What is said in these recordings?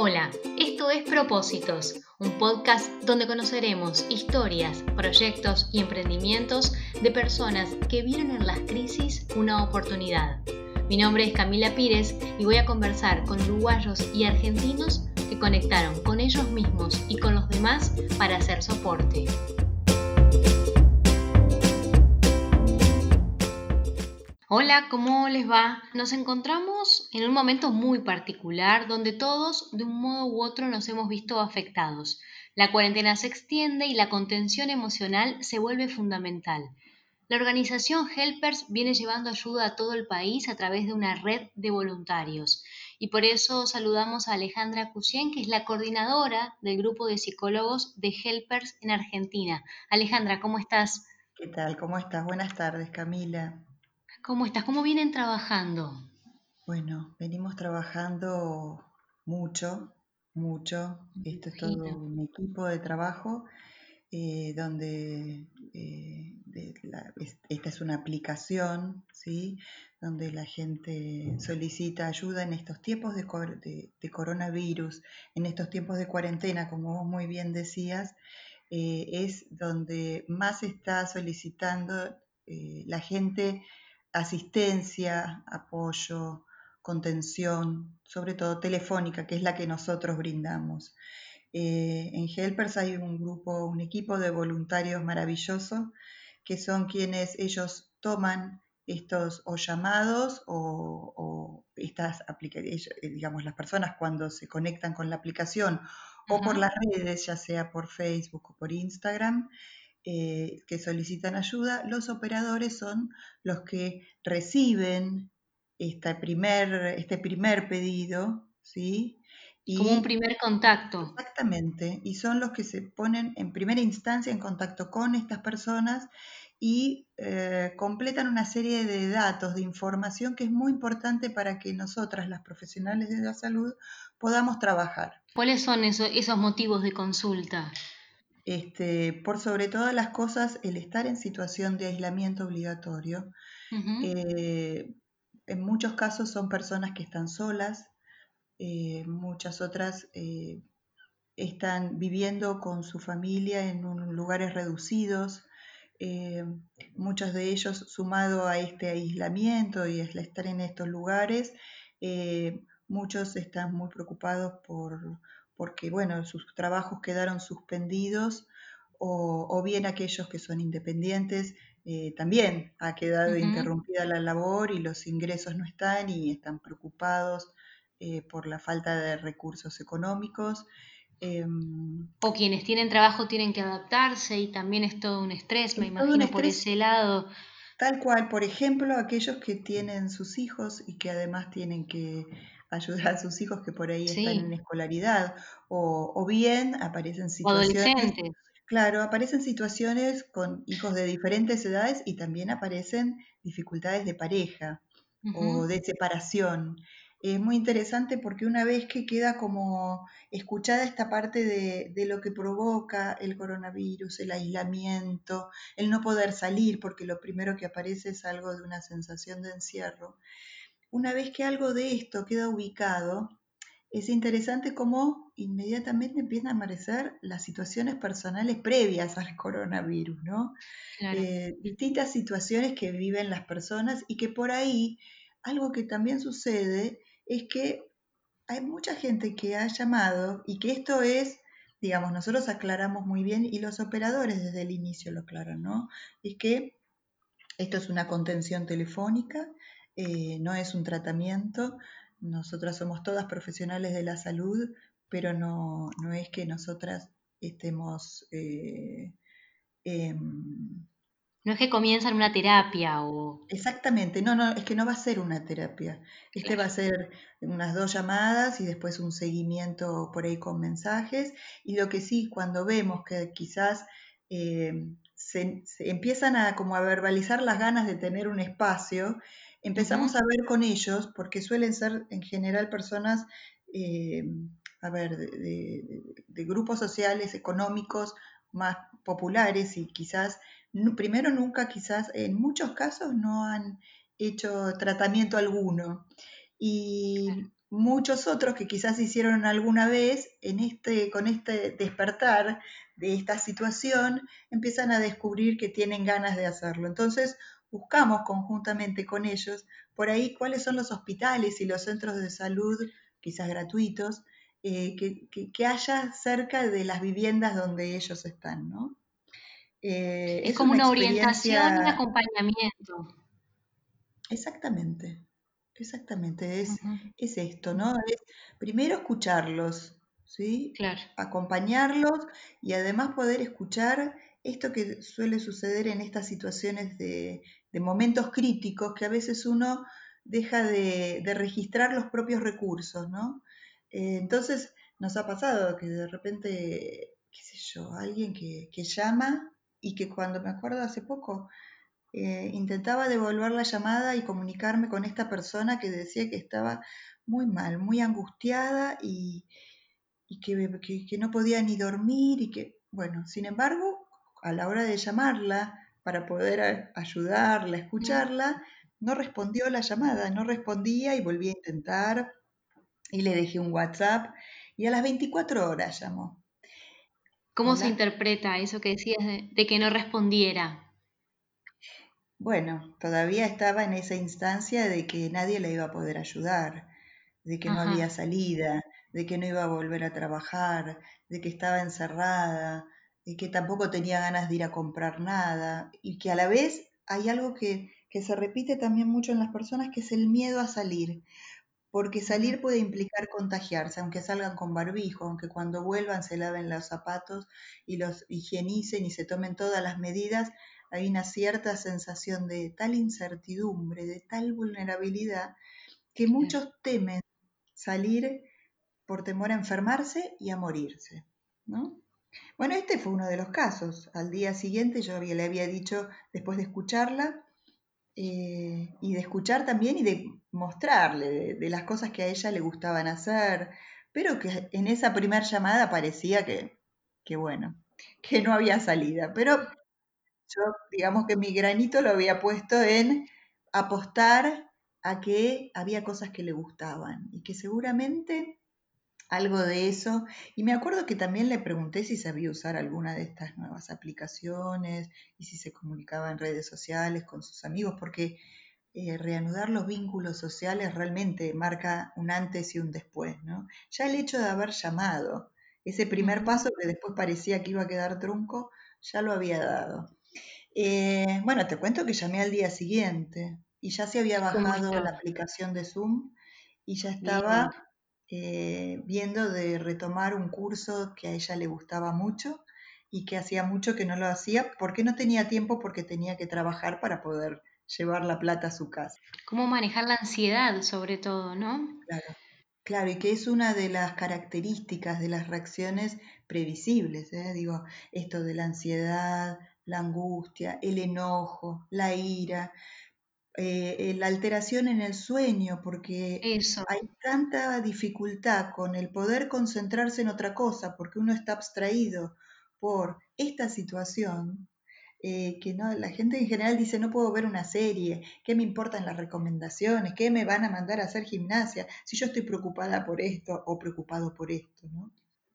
Hola, esto es Propósitos, un podcast donde conoceremos historias, proyectos y emprendimientos de personas que vieron en las crisis una oportunidad. Mi nombre es Camila Pires y voy a conversar con uruguayos y argentinos que conectaron con ellos mismos y con los demás para hacer soporte. Hola, ¿cómo les va? Nos encontramos en un momento muy particular donde todos, de un modo u otro, nos hemos visto afectados. La cuarentena se extiende y la contención emocional se vuelve fundamental. La organización Helpers viene llevando ayuda a todo el país a través de una red de voluntarios. Y por eso saludamos a Alejandra Cusien, que es la coordinadora del grupo de psicólogos de Helpers en Argentina. Alejandra, ¿cómo estás? ¿Qué tal? ¿Cómo estás? Buenas tardes, Camila. ¿Cómo estás? ¿Cómo vienen trabajando? Bueno, venimos trabajando mucho, mucho. Esto es todo un equipo de trabajo eh, donde eh, esta es una aplicación, ¿sí? donde la gente solicita ayuda en estos tiempos de, coronavirus, en estos tiempos de cuarentena, como vos muy bien decías, eh, es donde más está solicitando la gente asistencia, apoyo, contención, sobre todo telefónica, que es la que nosotros brindamos. Eh, en Helpers hay un grupo, un equipo de voluntarios maravilloso, que son quienes ellos toman estos o llamados o, estas aplicaciones, eh, digamos, las personas cuando se conectan con la aplicación o por las redes, ya sea por Facebook o por Instagram, eh, que solicitan ayuda, los operadores son los que reciben este primer, este primer pedido, ¿sí? Y, Como un primer contacto. Exactamente, y son los que se ponen en primera instancia en contacto con estas personas y eh, completan una serie de datos, de información que es muy importante para que nosotras, las profesionales de la salud, podamos trabajar. ¿Cuáles son esos motivos de consulta? Este, por sobre todas las cosas, el estar en situación de aislamiento obligatorio. Eh, en muchos casos son personas que están solas, eh, muchas otras eh, están viviendo con su familia en lugares reducidos. muchos de ellos, sumado a este aislamiento y el estar en estos lugares, muchos están muy preocupados por porque bueno, sus trabajos quedaron suspendidos o, bien aquellos que son independientes, eh, también ha quedado interrumpida la labor y los ingresos no están y están preocupados eh, por la falta de recursos económicos. Em, o quienes tienen trabajo tienen que adaptarse y también es todo un estrés, me imagino, por ese lado. Tal cual, por ejemplo, aquellos que tienen sus hijos y que además tienen que ayudar a sus hijos que por ahí están en escolaridad, o, bien aparecen situaciones... Claro, aparecen situaciones con hijos de diferentes edades y también aparecen dificultades de pareja o de separación. Es muy interesante porque una vez que queda como escuchada esta parte de, de, lo que provoca el coronavirus, el aislamiento, el no poder salir, porque lo primero que aparece es algo de una sensación de encierro, una vez que algo de esto queda ubicado, es interesante cómo inmediatamente empiezan a aparecer las situaciones personales previas al coronavirus, ¿no? Eh, distintas situaciones que viven las personas y que por ahí algo que también sucede es que hay mucha gente que ha llamado y que esto es, digamos, nosotros aclaramos muy bien y los operadores desde el inicio lo aclaran, ¿no? Es que esto es una contención telefónica eh, no es un tratamiento. Nosotras somos todas profesionales de la salud, pero no, es que nosotras estemos... Eh, em, no es que comienzan una terapia o... Exactamente, no, no, es que no va a ser una terapia. Este va a ser unas dos llamadas y después un seguimiento por ahí con mensajes. Y lo que sí, cuando vemos que quizás eh, se, empiezan a como a verbalizar las ganas de tener un espacio, empezamos a ver con ellos, porque suelen ser en general personas, eh, a ver, de, grupos sociales, económicos más populares y quizás, primero nunca, quizás, en muchos casos no han hecho tratamiento alguno. Y muchos otros que quizás hicieron alguna vez, en este, con este despertar de esta situación, empiezan a descubrir que tienen ganas de hacerlo. Entonces, buscamos conjuntamente con ellos por ahí cuáles son los hospitales y los centros de salud, quizás gratuitos, eh, que, haya cerca de las viviendas donde ellos están, ¿no? Eh, es, como una, orientación un acompañamiento. Exactamente, exactamente, es, es esto, ¿no? Es primero escucharlos, ¿sí? Claro. Acompañarlos y además poder escuchar esto que suele suceder en estas situaciones de, momentos críticos que a veces uno deja de, registrar los propios recursos, ¿no? Eh, entonces nos ha pasado que de repente, qué sé yo, alguien que, llama y que cuando me acuerdo hace poco, eh, intentaba devolver la llamada y comunicarme con esta persona que decía que estaba muy mal, muy angustiada y, que, que, no podía ni dormir y que, bueno, sin embargo, a la hora de llamarla para poder ayudarla, escucharla, no respondió la llamada, no respondía y volví a intentar y le dejé un WhatsApp y a las 24 horas llamó. ¿Cómo se interpreta eso que decías de, que no respondiera? Bueno, todavía estaba en esa instancia de que nadie le iba a poder ayudar, de que no había salida, de que no iba a volver a trabajar, de que estaba encerrada, que tampoco tenía ganas de ir a comprar nada y que a la vez hay algo que, que se repite también mucho en las personas, que es el miedo a salir porque salir puede implicar contagiarse, aunque salgan con barbijo, aunque cuando vuelvan se laven los zapatos y los higienicen y se tomen todas las medidas, hay una cierta sensación de tal incertidumbre, de tal vulnerabilidad, que muchos temen salir por temor a enfermarse y a morirse, ¿no? Bueno, este fue uno de los casos. Al día siguiente yo le había dicho, después de escucharla, eh, y de escuchar también y de mostrarle de, las cosas que a ella le gustaban hacer, pero que en esa primera llamada parecía que, que, bueno, que no había salida. Pero yo, digamos que mi granito lo había puesto en apostar a que había cosas que le gustaban y que seguramente algo de eso. Y me acuerdo que también le pregunté si sabía usar alguna de estas nuevas aplicaciones y si se comunicaba en redes sociales con sus amigos, porque eh, reanudar los vínculos sociales realmente marca un antes y un después, ¿no? Ya el hecho de haber llamado, ese primer paso que después parecía que iba a quedar trunco, ya lo había dado. Eh, bueno, te cuento que llamé al día siguiente y ya se había bajado la aplicación de Zoom y ya estaba eh, viendo de retomar un curso que a ella le gustaba mucho y que hacía mucho que no lo hacía porque no tenía tiempo porque tenía que trabajar para poder llevar la plata a su casa. Cómo manejar la ansiedad sobre todo, ¿no? Claro, claro, y que es una de las características de las reacciones previsibles, ¿eh? digo, esto de la ansiedad, la angustia, el enojo, la ira, eh, la alteración en el sueño, porque hay tanta dificultad con el poder concentrarse en otra cosa, porque uno está abstraído por esta situación, eh, que no, la gente en general dice, no puedo ver una serie, ¿qué me importan las recomendaciones? ¿Qué me van a mandar a hacer gimnasia si yo estoy preocupada por esto o preocupado por esto?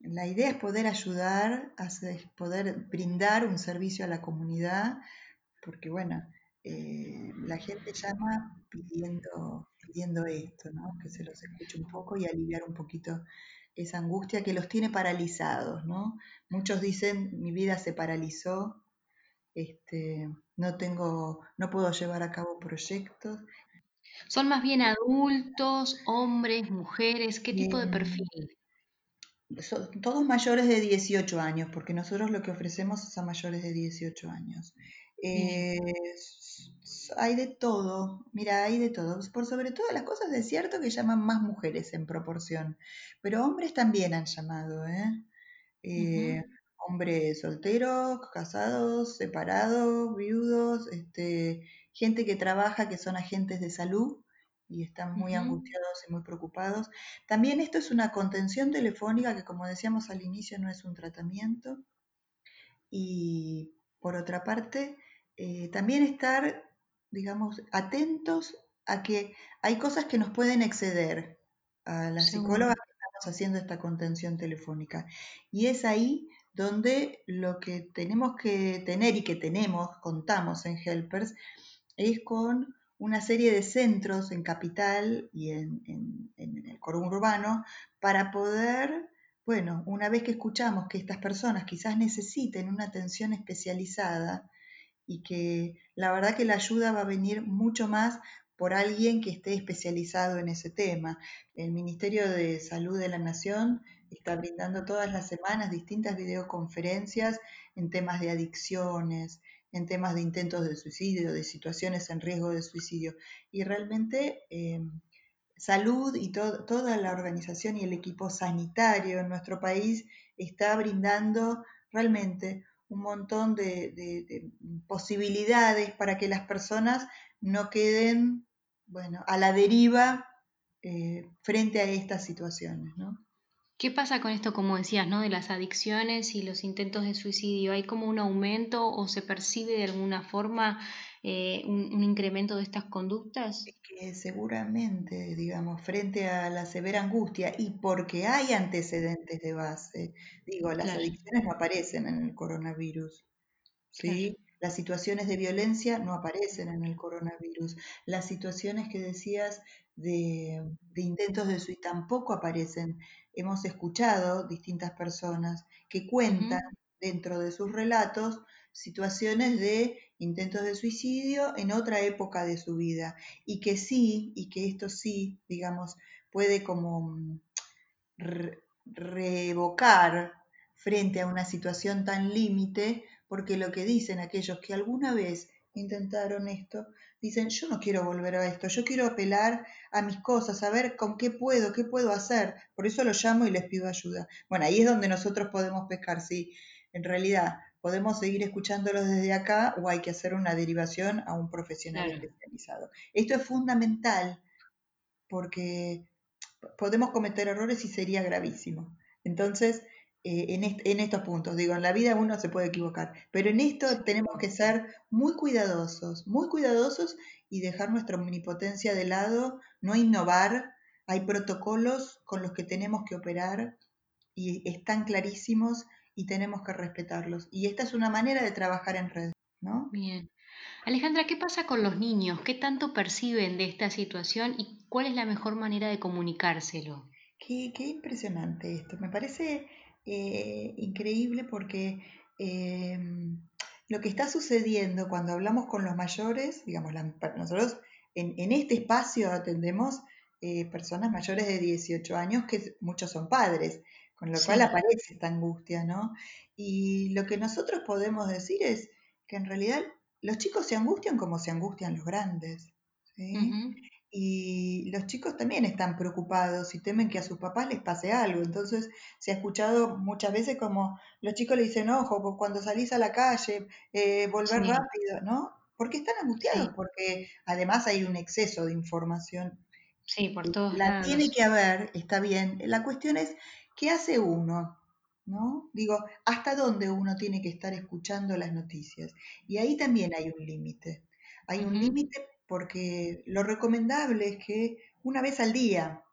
La idea es poder ayudar, a poder brindar un servicio a la comunidad, porque bueno, eh, la gente llama pidiendo, pidiendo esto, ¿no? que se los escuche un poco y aliviar un poquito esa angustia que los tiene paralizados. ¿no? Muchos dicen, mi vida se paralizó, este, no, tengo, no puedo llevar a cabo proyectos. ¿Son más bien adultos, hombres, mujeres? ¿Qué tipo de perfil? Son todos mayores de 18 años, porque nosotros lo que ofrecemos es a mayores de 18 años. Eh, hay de todo, mira, hay de todo. Por sobre todas las cosas es cierto que llaman más mujeres en proporción, pero hombres también han llamado, ¿eh? eh hombres solteros, casados, separados, viudos, este, gente que trabaja, que son agentes de salud y están muy angustiados y muy preocupados. También esto es una contención telefónica que, como decíamos al inicio, no es un tratamiento. Y por otra parte, eh, también estar digamos, atentos a que hay cosas que nos pueden exceder, a las psicólogas que estamos haciendo esta contención telefónica. Y es ahí donde lo que tenemos que tener y que tenemos, contamos en Helpers, es con una serie de centros en capital y en, el coro urbano para poder, bueno, una vez que escuchamos que estas personas quizás necesiten una atención especializada y que la verdad que la ayuda va a venir mucho más por alguien que esté especializado en ese tema. El Ministerio de Salud de la Nación está brindando todas las semanas distintas videoconferencias en temas de adicciones, en temas de intentos de suicidio, de situaciones en riesgo de suicidio. Y realmente eh, salud y toda la organización y el equipo sanitario en nuestro país está brindando realmente un montón de, posibilidades para que las personas no queden bueno, a la deriva eh, frente a estas situaciones. ¿Qué pasa con esto, como decías, ¿no? de las adicciones y los intentos de suicidio? ¿Hay como un aumento o se percibe de alguna forma eh, un, incremento de estas conductas? Que seguramente, digamos, frente a la severa angustia y porque hay antecedentes de base, digo, las adicciones no aparecen en el coronavirus, ¿sí? Las situaciones de violencia no aparecen en el coronavirus. Las situaciones que decías de, intentos de suicidio tampoco aparecen. Hemos escuchado distintas personas que cuentan dentro de sus relatos situaciones de intentos de suicidio en otra época de su vida y que sí, y que esto sí, digamos, puede como mm, revocar frente a una situación tan límite porque lo que dicen aquellos que alguna vez intentaron esto, dicen, yo no quiero volver a esto, yo quiero apelar a mis cosas, a ver con qué puedo, qué puedo hacer, por eso los llamo y les pido ayuda. Bueno, ahí es donde nosotros podemos pescar, si en realidad podemos seguir escuchándolos desde acá o hay que hacer una derivación a un profesional especializado. Esto es fundamental porque podemos cometer errores y sería gravísimo. Entonces, eh, en, estos puntos. Digo, en la vida uno se puede equivocar, pero en esto tenemos que ser muy cuidadosos, muy cuidadosos y dejar nuestra omnipotencia de lado, no innovar. Hay protocolos con los que tenemos que operar y están clarísimos y tenemos que respetarlos. Y esta es una manera de trabajar en red, ¿no? Bien. Alejandra, ¿qué pasa con los niños? ¿Qué tanto perciben de esta situación y cuál es la mejor manera de comunicárselo? Qué, qué impresionante esto. Me parece eh, increíble porque em, lo que está sucediendo cuando hablamos con los mayores, digamos, nosotros en, este espacio atendemos eh, personas mayores de 18 años, que muchos son padres, con lo cual aparece esta angustia, ¿no? Y lo que nosotros podemos decir es que en realidad los chicos se angustian como se angustian los grandes. ¿sí? y los chicos también están preocupados y temen que a sus papás les pase algo. Entonces se ha escuchado muchas veces como los chicos le dicen, ojo, cuando salís a la calle, eh, volver rápido, ¿no? Porque están angustiados, porque además hay un exceso de información. Sí, por todos La tiene que haber, está bien. La cuestión es, ¿qué hace uno? ¿No? Digo, ¿hasta dónde uno tiene que estar escuchando las noticias? Y ahí también hay un límite. Hay un límite porque lo recomendable es que una vez al día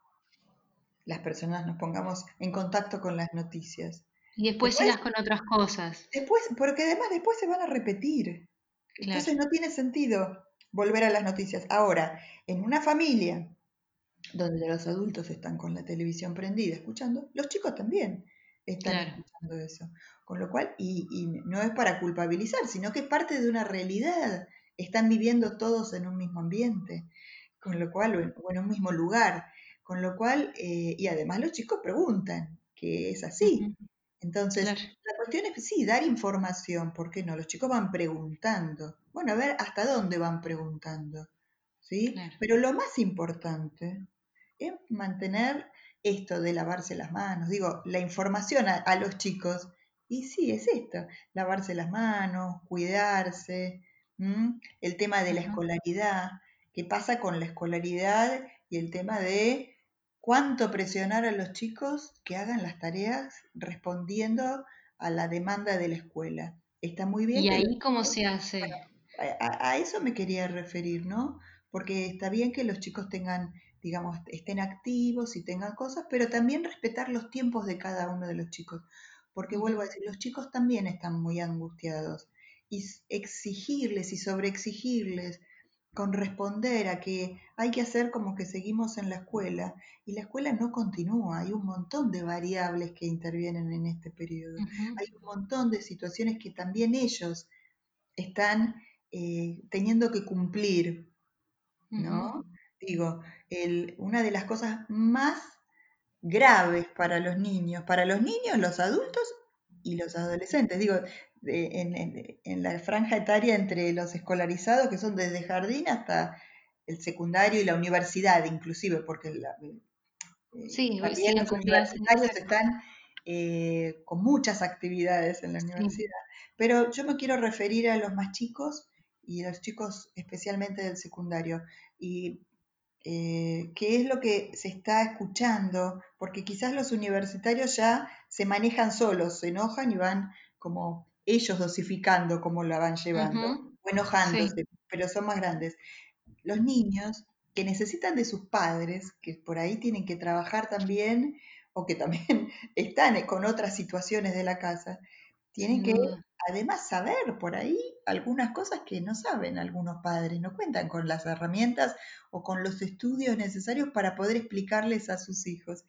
las personas nos pongamos en contacto con las noticias. Y después, sigas con otras cosas. Después, porque además después se van a repetir. Entonces no tiene sentido volver a las noticias. Ahora, en una familia donde los adultos están con la televisión prendida escuchando, los chicos también están escuchando eso. Con lo cual, y, y, no es para culpabilizar, sino que es parte de una realidad están viviendo todos en un mismo ambiente, con lo cual, o en, un mismo lugar, con lo cual, eh, y además los chicos preguntan, que es así. Entonces, la cuestión es, sí, dar información, ¿por qué no? Los chicos van preguntando. Bueno, a ver hasta dónde van preguntando, ¿sí? Pero lo más importante es mantener esto de lavarse las manos, digo, la información a los chicos, y sí, es esto, lavarse las manos, cuidarse, el tema de la escolaridad, qué pasa con la escolaridad y el tema de cuánto presionar a los chicos que hagan las tareas respondiendo a la demanda de la escuela. Está muy bien. ¿Y ahí cómo se hace? a, eso me quería referir, ¿no? Porque está bien que los chicos tengan digamos, estén activos y tengan cosas, pero también respetar los tiempos de cada uno de los chicos. Porque vuelvo a decir, los chicos también están muy angustiados. Y exigirles y sobreexigirles con responder a que hay que hacer como que seguimos en la escuela y la escuela no continúa, hay un montón de variables que intervienen en este periodo, hay un montón de situaciones que también ellos están eh, teniendo que cumplir, ¿no? Digo, una de las cosas más graves para los niños, para los niños, los adultos y los adolescentes, digo, en, la franja etaria entre los escolarizados, que son desde jardín hasta el secundario y la universidad, inclusive, porque la, eh, también los universitarios están eh, con muchas actividades en la universidad. Pero yo me quiero referir a los más chicos y los chicos especialmente del secundario. Y eh, qué es lo que se está escuchando, porque quizás los universitarios ya se manejan solos, se enojan y van como ellos dosificando cómo la van llevando, o enojándose, pero son más grandes. Los niños que necesitan de sus padres, que por ahí tienen que trabajar también, o que también están con otras situaciones de la casa, tienen que además saber por ahí algunas cosas que no saben algunos padres, no cuentan con las herramientas o con los estudios necesarios para poder explicarles a sus hijos.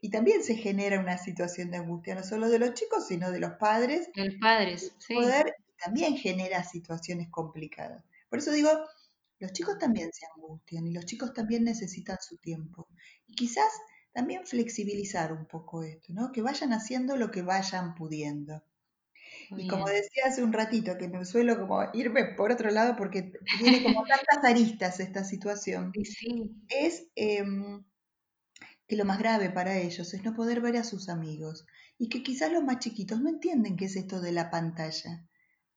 Y también se genera una situación de angustia, no solo de los chicos, sino de los padres. De los padres, sí. Poder también genera situaciones complicadas. Por eso digo, los chicos también se angustian y los chicos también necesitan su tiempo. Y quizás también flexibilizar un poco esto, ¿no? Que vayan haciendo lo que vayan pudiendo. Y como decía hace un ratito, que me suelo como irme por otro lado porque tiene como tantas aristas esta situación, sí. es em, que lo más grave para ellos es no poder ver a sus amigos y que quizás los más chiquitos no entienden qué es esto de la pantalla,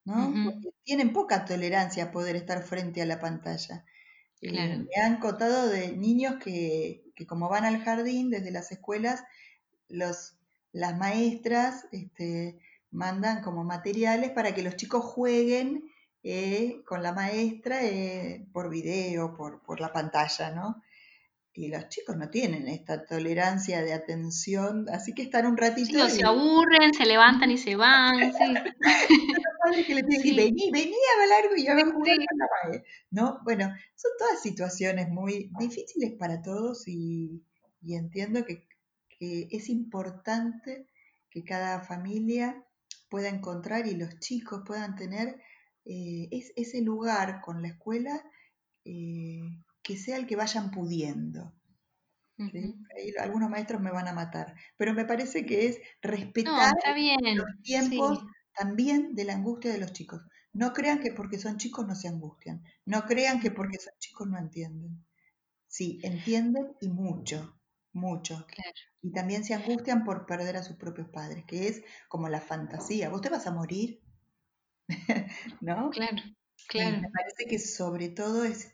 ¿no? Porque tienen poca tolerancia a poder estar frente a la pantalla. Eh, me han contado de niños que, como van al jardín desde las escuelas, los, las maestras este, mandan como materiales para que los chicos jueguen eh, con la maestra eh, por video, por, por la pantalla, ¿no? y los chicos no tienen esta tolerancia de atención, así que están un ratito. Sí, se aburren, se levantan y se van. Sí. los padres que le piden, vení, vení a largo y a ver jugar con la madre. ¿No? Bueno, son todas situaciones muy difíciles para todos y, entiendo que, es importante que cada familia pueda encontrar y los chicos puedan tener eh, ese lugar con la escuela. Eh, que sea el que vayan pudiendo. algunos maestros me van a matar, pero me parece que es respetar los tiempos también de la angustia de los chicos. No crean que porque son chicos no se angustian, no crean que porque son chicos no entienden. Sí, entienden y mucho, mucho. Y también se angustian por perder a sus propios padres, que es como la fantasía. ¿Vos te vas a morir? ¿No? Claro, claro. me parece que sobre todo es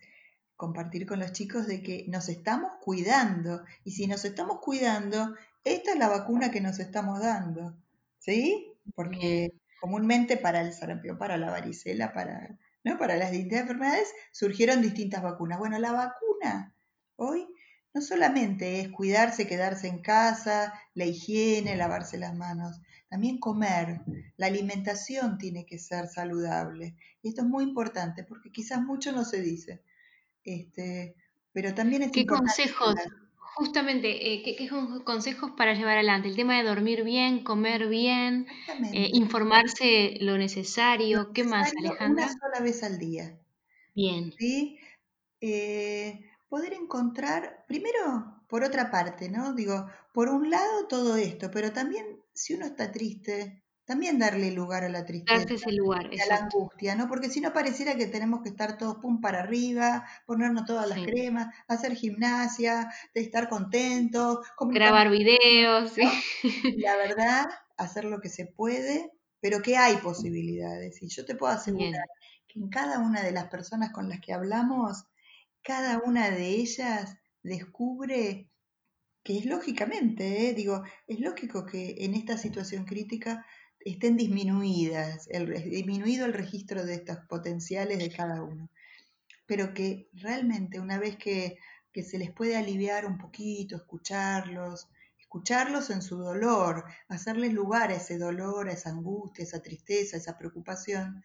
compartir con los chicos de que nos estamos cuidando y si nos estamos cuidando, esta es la vacuna que nos estamos dando, ¿sí? Porque comúnmente para el sarampión, para la varicela, para, ¿no? para las distintas enfermedades surgieron distintas vacunas. Bueno, la vacuna hoy no solamente es cuidarse, quedarse en casa, la higiene, lavarse las manos, también comer. La alimentación tiene que ser saludable. Y esto es muy importante porque quizás mucho no se dice. Este, pero también es ¿Qué consejos? Justamente, eh, ¿qué, consejos para llevar adelante? El tema de dormir bien, comer bien, eh, informarse lo necesario. ¿Qué más, Alejandra? Una sola vez al día. Bien. ¿Sí? Eh, poder encontrar, primero, por otra parte, ¿no? Digo, por un lado todo esto, pero también si uno está triste, también darle lugar a la tristeza. ese lugar, a la angustia, ¿no? Porque si no pareciera que tenemos que estar todos pum para arriba, ponernos todas las cremas, hacer gimnasia, de estar contentos. Grabar videos, sí. La verdad, hacer lo que se puede, pero que hay posibilidades. Y yo te puedo asegurar que en cada una de las personas con las que hablamos, cada una de ellas descubre que es lógicamente, ¿eh? digo, es lógico que en esta situación crítica estén disminuidas, el, disminuido el registro de estos potenciales de cada uno. Pero que realmente una vez que que se les puede aliviar un poquito, escucharlos, escucharlos en su dolor, hacerles lugar a ese dolor, a esa angustia, a esa tristeza, a esa preocupación.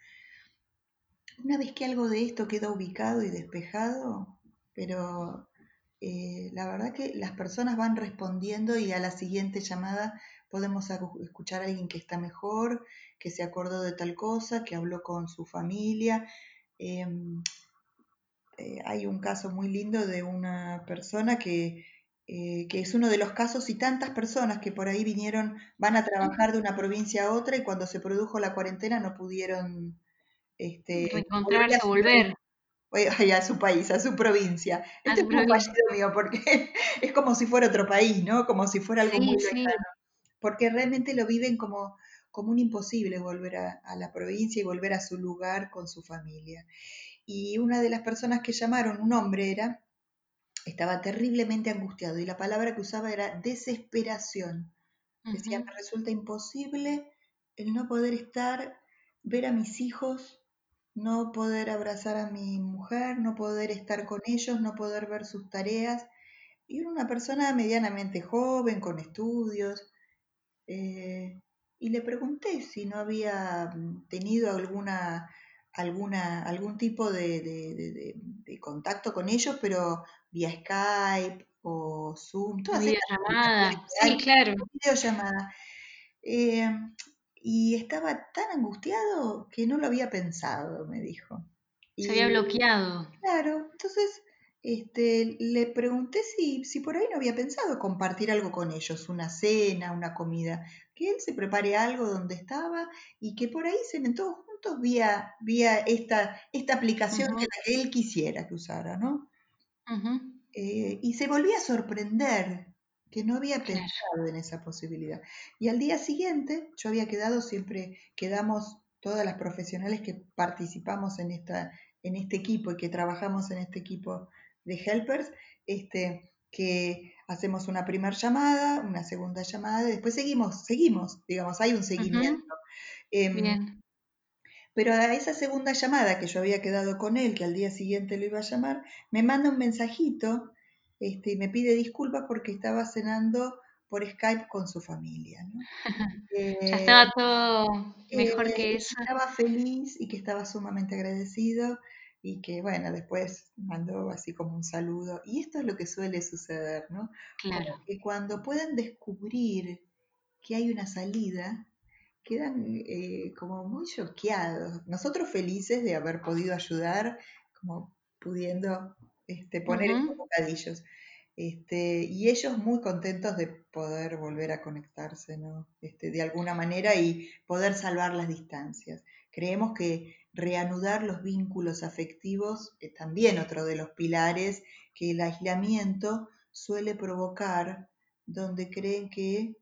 Una vez que algo de esto queda ubicado y despejado, pero eh, la verdad que las personas van respondiendo y a la siguiente llamada podemos escuchar a alguien que está mejor, que se acordó de tal cosa, que habló con su familia. Em, eh, hay un caso muy lindo de una persona que, eh, que, es uno de los casos y tantas personas que por ahí vinieron, van a trabajar de una provincia a otra y cuando se produjo la cuarentena no pudieron este, reencontrarse, volver a su país, a su provincia. Este es un mío porque es como si fuera otro país, ¿no? Como si fuera algo muy lejano. Porque realmente lo viven como, como un imposible volver a, la provincia y volver a su lugar con su familia. Y una de las personas que llamaron, un hombre era, estaba terriblemente angustiado y la palabra que usaba era desesperación. Decía, me resulta imposible el no poder estar, ver a mis hijos no poder abrazar a mi mujer, no poder estar con ellos, no poder ver sus tareas. Y era una persona medianamente joven, con estudios. Eh, y le pregunté si no había tenido alguna, alguna, algún tipo de, contacto con ellos, pero vía Skype o Zoom, todas videollamada. Sí, claro. Videollamada. Eh, y estaba tan angustiado que no lo había pensado, me dijo. Se había bloqueado. Claro, entonces este, le pregunté si, si por ahí no había pensado compartir algo con ellos, una cena, una comida, que él se prepare algo donde estaba y que por ahí se ven todos juntos vía, vía esta, esta aplicación que, él quisiera que usara, ¿no? Eh, y se volvía a sorprender que no había pensado en esa posibilidad. Y al día siguiente, yo había quedado, siempre quedamos todas las profesionales que participamos en, esta, en este equipo y que trabajamos en este equipo de helpers, este, que hacemos una primera llamada, una segunda llamada, y después seguimos, seguimos, digamos, hay un seguimiento. Em, Bien. Pero a esa segunda llamada que yo había quedado con él, que al día siguiente lo iba a llamar, me manda un mensajito este, y me pide disculpas porque estaba cenando por Skype con su familia. ¿no? ya estaba todo mejor que eso. Estaba feliz y que estaba sumamente agradecido y que, bueno, después mandó así como un saludo. Y esto es lo que suele suceder, ¿no? Claro. Que cuando pueden descubrir que hay una salida, quedan eh, como muy choqueados. Nosotros felices de haber podido ayudar, como pudiendo este, poner estos bocadillos. Este, y ellos muy contentos de poder volver a conectarse, ¿no? Este, de alguna manera y poder salvar las distancias. Creemos que reanudar los vínculos afectivos es también otro de los pilares que el aislamiento suele provocar donde creen que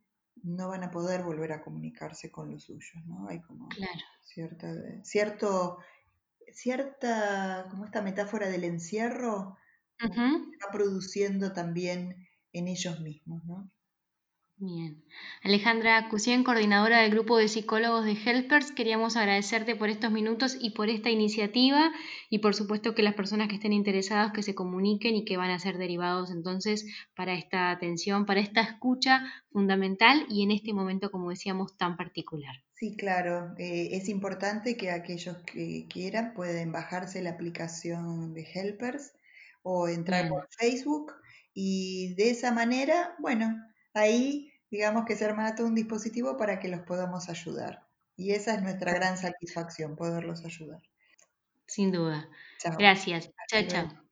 no van a poder volver a comunicarse con los suyos, ¿no? Hay como cierta, cierto cierta, como esta metáfora del encierro, se va produciendo también en ellos mismos, ¿no? Bien. Alejandra Cusien, coordinadora del grupo de psicólogos de Helpers, queríamos agradecerte por estos minutos y por esta iniciativa y por supuesto que las personas que estén interesadas que se comuniquen y que van a ser derivados entonces para esta atención, para esta escucha fundamental y en este momento, como decíamos, tan particular. Sí, claro. Eh, es importante que aquellos que quieran pueden bajarse la aplicación de Helpers o entrar por Facebook y de esa manera, bueno, ahí digamos que se arma todo un dispositivo para que los podamos ayudar. Y esa es nuestra gran satisfacción, poderlos ayudar. Sin duda. Gracias. Chao, chao.